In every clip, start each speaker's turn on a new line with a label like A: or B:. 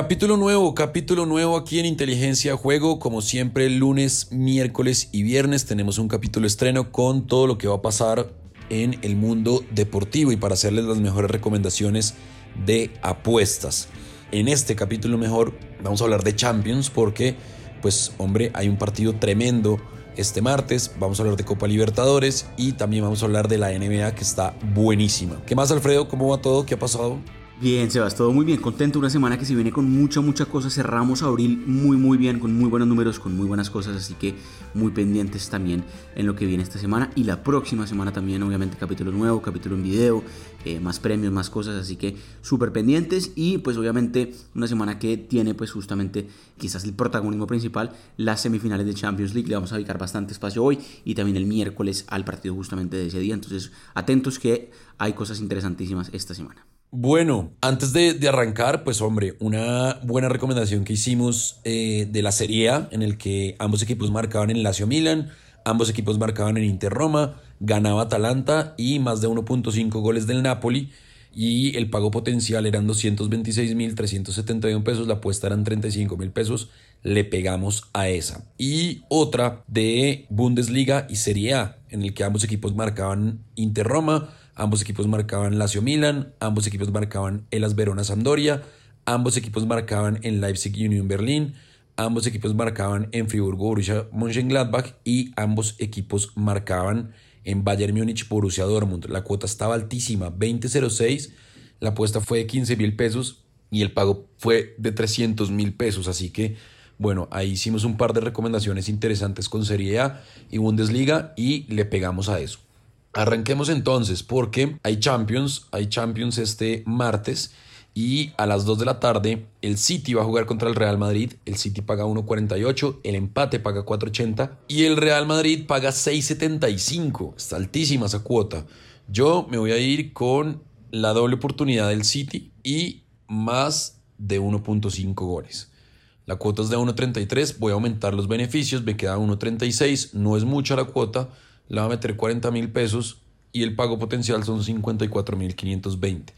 A: Capítulo nuevo, capítulo nuevo aquí en Inteligencia Juego. Como siempre, lunes, miércoles y viernes tenemos un capítulo estreno con todo lo que va a pasar en el mundo deportivo y para hacerles las mejores recomendaciones de apuestas. En este capítulo mejor vamos a hablar de Champions porque, pues hombre, hay un partido tremendo este martes. Vamos a hablar de Copa Libertadores y también vamos a hablar de la NBA que está buenísima. ¿Qué más, Alfredo? ¿Cómo va todo? ¿Qué ha pasado?
B: Bien, Sebas, todo muy bien, contento, una semana que se viene con mucha, mucha cosa, cerramos abril muy, muy bien, con muy buenos números, con muy buenas cosas, así que muy pendientes también en lo que viene esta semana y la próxima semana también, obviamente, capítulo nuevo, capítulo en video, eh, más premios, más cosas, así que súper pendientes. Y pues obviamente una semana que tiene pues justamente quizás el protagonismo principal, las semifinales de Champions League, le vamos a dedicar bastante espacio hoy y también el miércoles al partido justamente de ese día, entonces atentos que hay cosas interesantísimas esta semana.
A: Bueno, antes de, arrancar, pues hombre, una buena recomendación que hicimos eh, de la Serie A, en el que ambos equipos marcaban en Lazio Milan, ambos equipos marcaban en Inter Roma, ganaba Atalanta y más de 1.5 goles del Napoli y el pago potencial eran 226.371 pesos, la apuesta eran 35.000 pesos, le pegamos a esa. Y otra de Bundesliga y Serie A, en el que ambos equipos marcaban Inter Roma, Ambos equipos marcaban Lazio Milan, ambos equipos marcaban Elas Verona Sampdoria, ambos equipos marcaban en Leipzig Union Berlin, ambos equipos marcaban en Friburgo Borussia Mönchengladbach y ambos equipos marcaban en Bayern Múnich Borussia Dortmund. La cuota estaba altísima, 20.06, la apuesta fue de 15 mil pesos y el pago fue de 300 mil pesos, así que bueno, ahí hicimos un par de recomendaciones interesantes con Serie A y Bundesliga y le pegamos a eso. Arranquemos entonces porque hay Champions, hay Champions este martes y a las 2 de la tarde el City va a jugar contra el Real Madrid, el City paga 1.48, el empate paga 4.80 y el Real Madrid paga 6.75, está altísima esa cuota. Yo me voy a ir con la doble oportunidad del City y más de 1.5 goles. La cuota es de 1.33, voy a aumentar los beneficios, me queda 1.36, no es mucha la cuota, le va a meter 40 mil pesos y el pago potencial son 54 mil 520.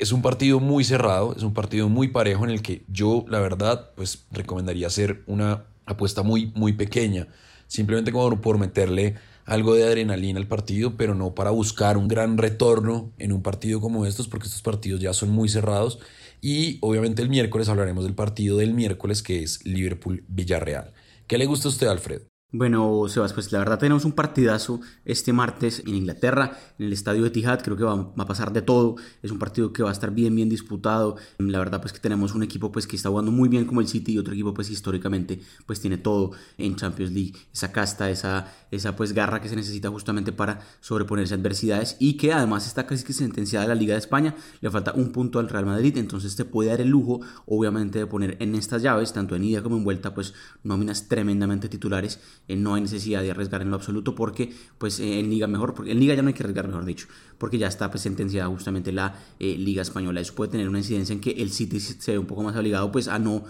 A: Es un partido muy cerrado, es un partido muy parejo en el que yo, la verdad, pues recomendaría hacer una apuesta muy, muy pequeña, simplemente como por meterle algo de adrenalina al partido, pero no para buscar un gran retorno en un partido como estos, porque estos partidos ya son muy cerrados. Y obviamente el miércoles hablaremos del partido del miércoles que es Liverpool-Villarreal. ¿Qué le gusta a usted, Alfredo?
B: Bueno, Sebas, pues la verdad tenemos un partidazo este martes en Inglaterra, en el estadio de Etihad, creo que va, a pasar de todo, es un partido que va a estar bien, bien disputado, la verdad pues que tenemos un equipo pues que está jugando muy bien como el City y otro equipo pues históricamente pues tiene todo en Champions League, esa casta, esa, esa pues garra que se necesita justamente para sobreponerse a adversidades y que además está casi que sentenciada la Liga de España, le falta un punto al Real Madrid, entonces te puede dar el lujo obviamente de poner en estas llaves, tanto en ida como en vuelta, pues nóminas tremendamente titulares eh, no hay necesidad de arriesgar en lo absoluto porque pues eh, en liga mejor, porque en liga ya no hay que arriesgar mejor dicho, porque ya está pues sentenciada justamente la eh, liga española. Eso puede tener una incidencia en que el City se ve un poco más obligado pues a no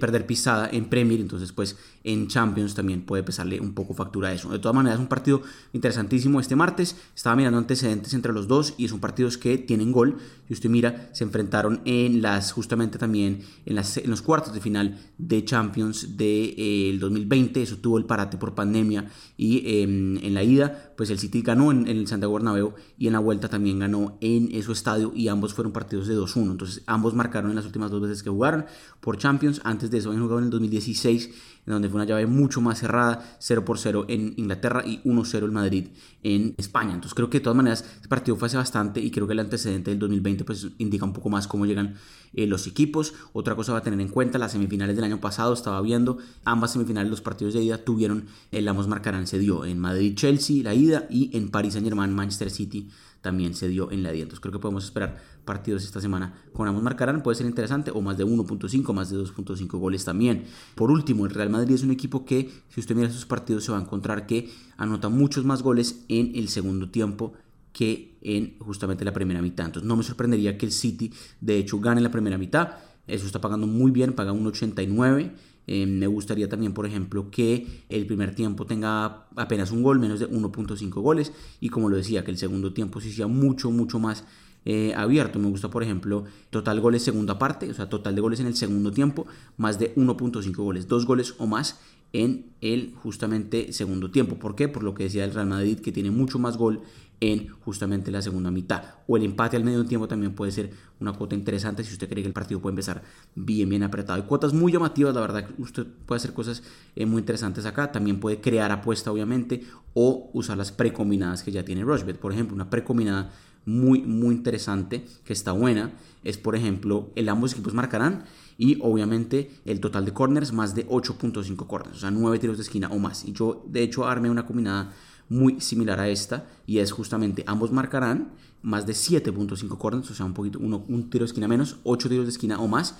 B: perder pisada en Premier, entonces pues en Champions también puede pesarle un poco factura a eso. De todas maneras es un partido interesantísimo este martes, estaba mirando antecedentes entre los dos y son partidos que tienen gol, si usted mira se enfrentaron en las justamente también en, las, en los cuartos de final de Champions del 2020, eso tuvo el parate por pandemia y em, en la ida pues el City ganó en, el Santiago Bernabéu y en la vuelta también ganó en su estadio y ambos fueron partidos de 2-1 entonces ambos marcaron en las últimas dos veces que jugaron por Champions. Antes de eso habían jugado en el 2016 en donde fue una llave mucho más cerrada 0 por 0 en Inglaterra y 1-0 en Madrid en España. Entonces creo que de todas maneras este partido fue hace bastante y creo que el antecedente del 2020 pues indica un poco más cómo llegan eh, los equipos. Otra cosa va a tener en cuenta las semifinales del año pasado estaba viendo ambas semifinales los partidos de ida tuvieron el Amos Marcarán se dio en Madrid-Chelsea, la ida, y en Paris Saint-Germain, Manchester City también se dio en la ida. Entonces creo que podemos esperar partidos esta semana con Amos Marcarán, puede ser interesante, o más de 1.5, más de 2.5 goles también. Por último, el Real Madrid es un equipo que, si usted mira sus partidos, se va a encontrar que anota muchos más goles en el segundo tiempo que en justamente la primera mitad. Entonces no me sorprendería que el City, de hecho, gane la primera mitad. Eso está pagando muy bien, paga 1.89 eh, me gustaría también, por ejemplo, que el primer tiempo tenga apenas un gol, menos de 1.5 goles. Y como lo decía, que el segundo tiempo sí sea mucho, mucho más eh, abierto. Me gusta, por ejemplo, total goles segunda parte, o sea, total de goles en el segundo tiempo, más de 1.5 goles, dos goles o más en el justamente segundo tiempo. ¿Por qué? Por lo que decía el Real Madrid, que tiene mucho más gol en justamente la segunda mitad. O el empate al medio tiempo también puede ser una cuota interesante si usted cree que el partido puede empezar bien, bien apretado. Hay cuotas muy llamativas, la verdad, usted puede hacer cosas eh, muy interesantes acá. También puede crear apuesta, obviamente, o usar las precombinadas que ya tiene Rushbet. Por ejemplo, una precombinada muy, muy interesante, que está buena, es por ejemplo, el ambos equipos marcarán y obviamente el total de corners más de 8.5 corners, o sea, 9 tiros de esquina o más. Y yo, de hecho, armé una combinada muy similar a esta y es justamente ambos marcarán más de 7.5 corners, o sea, un poquito, uno, un tiro de esquina menos, 8 tiros de esquina o más.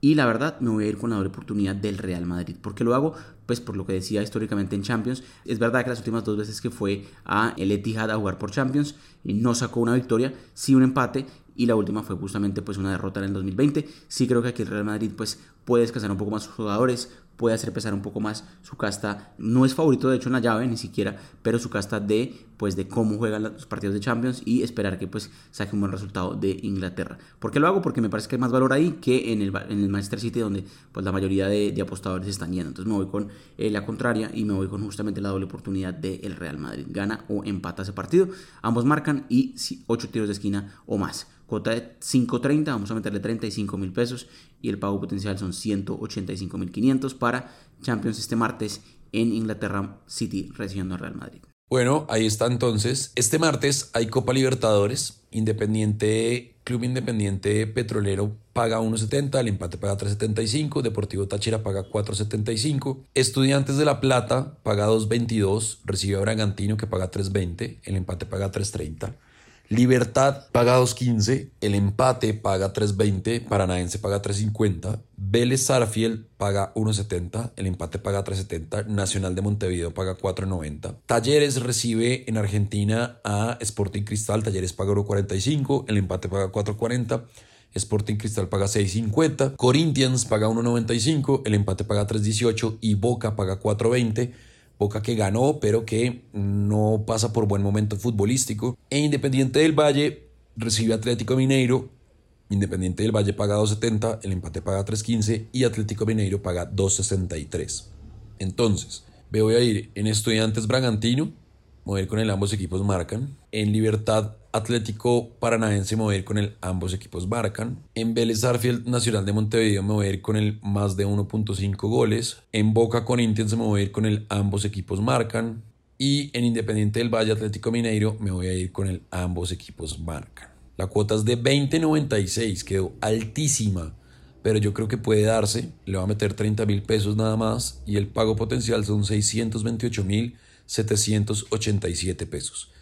B: Y la verdad me voy a ir con la doble oportunidad del Real Madrid. ¿Por qué lo hago? Pues por lo que decía históricamente en Champions. Es verdad que las últimas dos veces que fue a el Etihad a jugar por Champions no sacó una victoria, sí un empate y la última fue justamente pues una derrota en el 2020. Sí creo que aquí el Real Madrid pues puede descansar un poco más sus jugadores, puede hacer pesar un poco más su casta. No es favorito de hecho en la llave ni siquiera, pero su casta de pues de cómo juegan los partidos de Champions y esperar que pues saque un buen resultado de Inglaterra. ¿Por qué lo hago? Porque me parece que hay más valor ahí que en el, en el Manchester City donde pues la mayoría de, apostadores están yendo. Entonces me voy con eh, la contraria y me voy con justamente la doble oportunidad del Real Madrid. Gana o empata ese partido. Ambos marcan y 8 tiros de esquina o más. Cuota de 5.30, vamos a meterle 35 mil pesos y el pago potencial son 185 mil 500 para Champions este martes en Inglaterra City recibiendo al Real Madrid.
A: Bueno, ahí está entonces. Este martes hay Copa Libertadores. Independiente, Club Independiente Petrolero paga 1.70, el empate paga 3.75, Deportivo Táchira paga 4.75, Estudiantes de La Plata paga 2.22, recibe a Bragantino que paga 3.20, el empate paga 3.30. Libertad paga 2.15, el empate paga 3.20, Paranaense paga 3.50, Vélez Sarfield paga 1.70, el empate paga 3.70, Nacional de Montevideo paga 4.90, Talleres recibe en Argentina a Sporting Cristal, Talleres paga 1.45, el empate paga 4.40, Sporting Cristal paga 6.50, Corinthians paga 1.95, el empate paga 3.18 y Boca paga 4.20. Boca que ganó, pero que no pasa por buen momento futbolístico. E Independiente del Valle recibe Atlético Mineiro. Independiente del Valle paga 2.70, el empate paga 3.15 y Atlético Mineiro paga 2.63. Entonces, me voy a ir en Estudiantes Bragantino, mover con el ambos equipos marcan. En Libertad Atlético Paranaense me voy a ir con el ambos equipos marcan. En Vélez Arfield Nacional de Montevideo me voy a ir con el más de 1.5 goles. En Boca Corinthians me voy a ir con el ambos equipos marcan. Y en Independiente del Valle Atlético Mineiro me voy a ir con el ambos equipos marcan. La cuota es de 20.96, quedó altísima, pero yo creo que puede darse. Le voy a meter 30 mil pesos nada más y el pago potencial son 628 mil 787 pesos.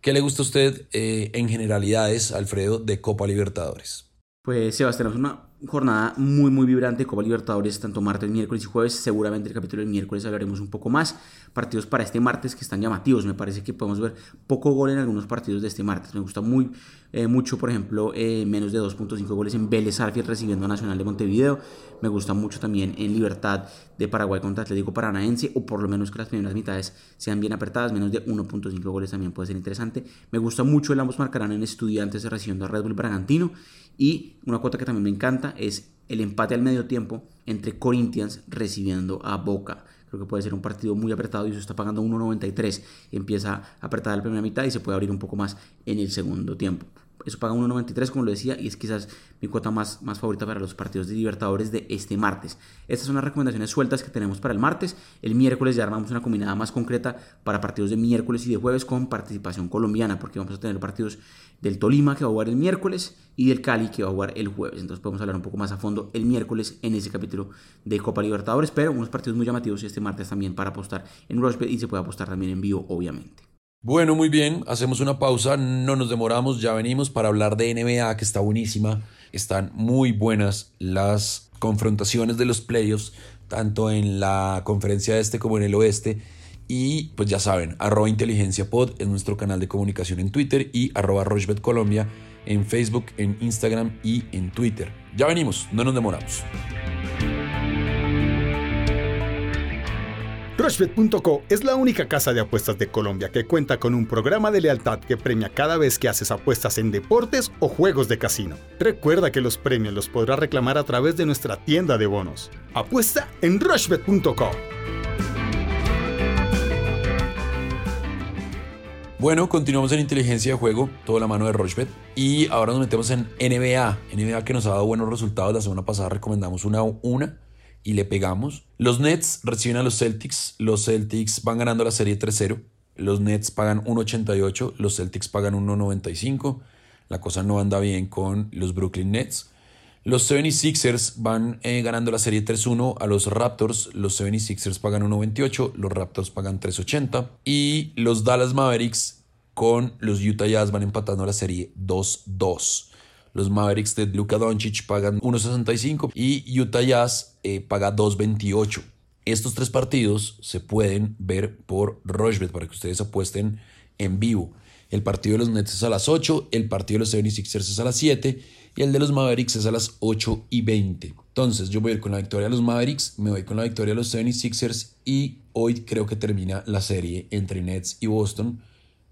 A: ¿Qué le gusta a usted eh, en generalidades, Alfredo, de Copa Libertadores?
B: Pues Sebastián, es una jornada muy muy vibrante, Copa Libertadores, tanto martes, miércoles y jueves. Seguramente el capítulo del miércoles hablaremos un poco más. Partidos para este martes que están llamativos. Me parece que podemos ver poco gol en algunos partidos de este martes. Me gusta muy eh, mucho, por ejemplo, eh, menos de 2.5 goles en Vélez Arfield recibiendo a Nacional de Montevideo. Me gusta mucho también en Libertad de Paraguay contra Atlético Paranaense, o por lo menos que las primeras mitades sean bien apretadas. Menos de 1.5 goles también puede ser interesante. Me gusta mucho el ambos marcarán en Estudiantes recibiendo a Red Bull Bragantino. Y una cuota que también me encanta es el empate al medio tiempo entre Corinthians recibiendo a Boca. Creo que puede ser un partido muy apretado y eso está pagando 1.93. Empieza a apretar la primera mitad y se puede abrir un poco más en el segundo tiempo. Eso paga 1.93 como lo decía y es quizás mi cuota más, más favorita para los partidos de Libertadores de este martes. Estas son las recomendaciones sueltas que tenemos para el martes. El miércoles ya armamos una combinada más concreta para partidos de miércoles y de jueves con participación colombiana porque vamos a tener partidos del Tolima que va a jugar el miércoles y del Cali que va a jugar el jueves. Entonces podemos hablar un poco más a fondo el miércoles en ese capítulo de Copa Libertadores, pero unos partidos muy llamativos este martes también para apostar en Rushbet y se puede apostar también en vivo, obviamente.
A: Bueno, muy bien, hacemos una pausa, no nos demoramos, ya venimos para hablar de NBA que está buenísima, están muy buenas las confrontaciones de los playoffs, tanto en la conferencia este como en el oeste y pues ya saben, arroba inteligencia pod es nuestro canal de comunicación en Twitter y arroba Rochbet Colombia en Facebook, en Instagram y en Twitter. Ya venimos, no nos demoramos.
C: Rushbet.co es la única casa de apuestas de Colombia que cuenta con un programa de lealtad que premia cada vez que haces apuestas en deportes o juegos de casino. Recuerda que los premios los podrás reclamar a través de nuestra tienda de bonos. Apuesta en Rushbet.co.
A: Bueno, continuamos en inteligencia de juego, toda la mano de Rochbet. Y ahora nos metemos en NBA. NBA que nos ha dado buenos resultados. La semana pasada recomendamos una una y le pegamos. Los Nets reciben a los Celtics. Los Celtics van ganando la serie 3-0. Los Nets pagan 1.88. Los Celtics pagan 1.95. La cosa no anda bien con los Brooklyn Nets. Los 76ers van eh, ganando la serie 3-1 a los Raptors. Los 76ers pagan 1.28, los Raptors pagan 3.80. Y los Dallas Mavericks con los Utah Jazz van empatando la serie 2-2. Los Mavericks de Luka Doncic pagan 1.65 y Utah Jazz eh, paga 2.28. Estos tres partidos se pueden ver por Rochbet para que ustedes apuesten en vivo. El partido de los Nets es a las 8, el partido de los 76ers es a las 7 y el de los Mavericks es a las 8 y 20. Entonces yo voy a ir con la victoria de los Mavericks, me voy con la victoria de los 76ers y hoy creo que termina la serie entre Nets y Boston.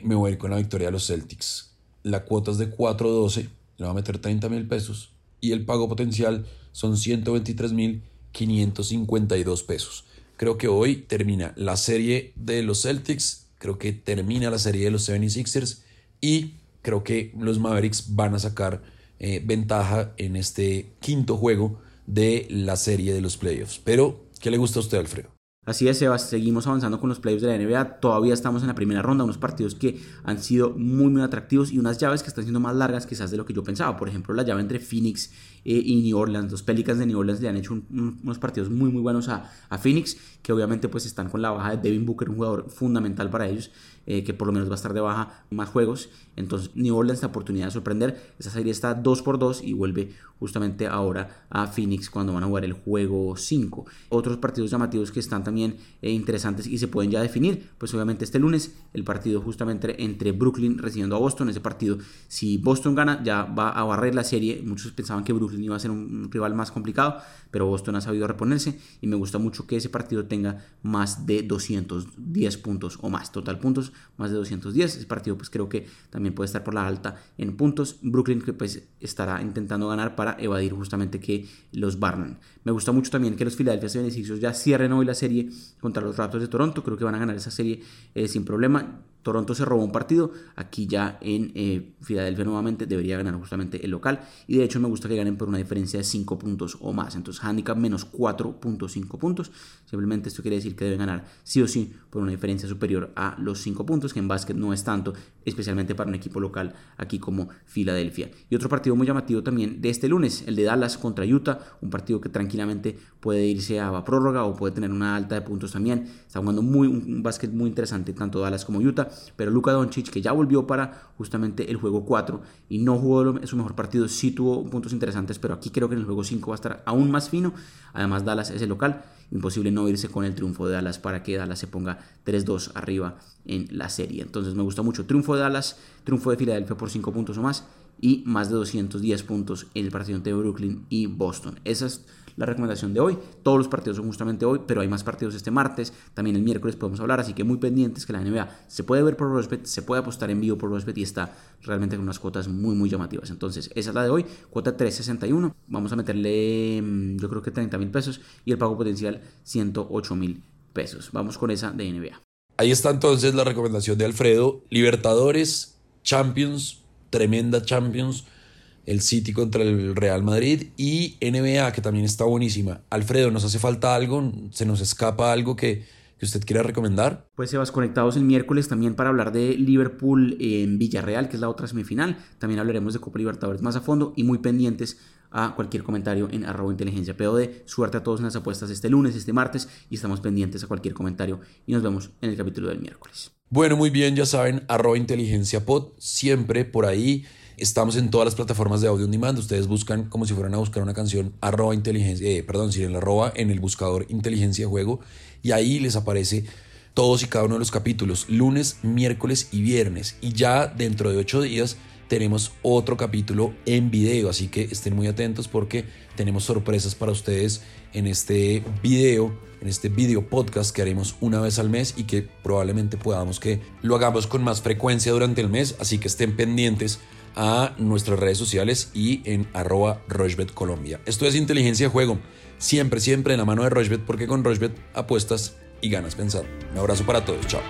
A: Me voy a ir con la victoria de los Celtics. La cuota es de 4.12, le voy a meter 30 mil pesos y el pago potencial son 123 mil 552 pesos. Creo que hoy termina la serie de los Celtics, creo que termina la serie de los 76ers y creo que los Mavericks van a sacar eh, ventaja en este quinto juego de la serie de los playoffs. Pero, ¿qué le gusta a usted, Alfredo?
B: Así es, Sebas, seguimos avanzando con los playoffs de la NBA. Todavía estamos en la primera ronda, unos partidos que han sido muy, muy atractivos y unas llaves que están siendo más largas quizás de lo que yo pensaba. Por ejemplo, la llave entre Phoenix eh, y New Orleans. Los Pelicans de New Orleans le han hecho unos partidos muy, muy buenos a, a, Phoenix, que obviamente pues están con la baja de Devin Booker, un jugador fundamental para ellos. Eh, que por lo menos va a estar de baja más juegos. Entonces New Orleans la oportunidad de sorprender. Esa serie está 2 por 2 y vuelve justamente ahora a Phoenix cuando van a jugar el juego 5. Otros partidos llamativos que están también eh, interesantes y se pueden ya definir. Pues obviamente este lunes el partido justamente entre Brooklyn recibiendo a Boston. Ese partido, si Boston gana, ya va a barrer la serie. Muchos pensaban que Brooklyn iba a ser un rival más complicado, pero Boston ha sabido reponerse y me gusta mucho que ese partido tenga más de 210 puntos o más. Total puntos más de 210. Ese partido pues creo que también puede estar por la alta en puntos. Brooklyn que pues estará intentando ganar para evadir justamente que los barnen. Me gusta mucho también que los Philadelphia 76ers ya cierren hoy la serie contra los Raptors de Toronto. Creo que van a ganar esa serie eh, sin problema. Toronto se robó un partido, aquí ya en eh, Filadelfia nuevamente debería ganar justamente el local. Y de hecho me gusta que ganen por una diferencia de 5 puntos o más, entonces handicap menos 4.5 puntos, simplemente esto quiere decir que deben ganar sí o sí por una diferencia superior a los 5 puntos, que en básquet no es tanto, especialmente para un equipo local aquí como Filadelfia. Y otro partido muy llamativo también de este lunes, el de Dallas contra Utah, un partido que tranquilamente puede irse a prórroga o puede tener una alta de puntos también, está jugando muy, un básquet muy interesante tanto Dallas como Utah pero Luka Doncic, que ya volvió para justamente el juego 4 y no jugó su mejor partido, sí tuvo puntos interesantes, pero aquí creo que en el juego 5 va a estar aún más fino. Además, Dallas es el local, imposible no irse con el triunfo de Dallas para que Dallas se ponga 3-2 arriba en la serie. Entonces, me gusta mucho triunfo de Dallas, triunfo de Filadelfia por 5 puntos o más y más de 210 puntos en el partido entre Brooklyn y Boston. Esas la recomendación de hoy. Todos los partidos son justamente hoy, pero hay más partidos este martes. También el miércoles podemos hablar, así que muy pendientes que la NBA se puede ver por Rosbet, se puede apostar en vivo por Rosbet y está realmente con unas cuotas muy, muy llamativas. Entonces, esa es la de hoy, cuota 361. Vamos a meterle, mm, yo creo que 30 mil pesos y el pago potencial 108 mil pesos. Vamos con esa de NBA.
A: Ahí está entonces la recomendación de Alfredo. Libertadores, Champions, tremenda Champions el City contra el Real Madrid y NBA, que también está buenísima. Alfredo, ¿nos hace falta algo? ¿Se nos escapa algo que, que usted quiera recomendar?
B: Pues se vas conectados el miércoles también para hablar de Liverpool en Villarreal, que es la otra semifinal. También hablaremos de Copa Libertadores más a fondo y muy pendientes a cualquier comentario en arroba inteligencia POD. Suerte a todos en las apuestas este lunes, este martes y estamos pendientes a cualquier comentario y nos vemos en el capítulo del miércoles.
A: Bueno, muy bien, ya saben, arroba inteligencia pod, siempre por ahí. Estamos en todas las plataformas de audio on demand. Ustedes buscan como si fueran a buscar una canción arroba inteligencia, eh, perdón, si en la arroba en el buscador inteligencia juego y ahí les aparece todos y cada uno de los capítulos, lunes, miércoles y viernes. Y ya dentro de ocho días tenemos otro capítulo en video, así que estén muy atentos porque tenemos sorpresas para ustedes en este video, en este video podcast que haremos una vez al mes y que probablemente podamos que lo hagamos con más frecuencia durante el mes, así que estén pendientes a nuestras redes sociales y en arroba Colombia. Esto es inteligencia de juego, siempre, siempre en la mano de Rochbet porque con Rochbet apuestas y ganas pensando. Un abrazo para todos, chao.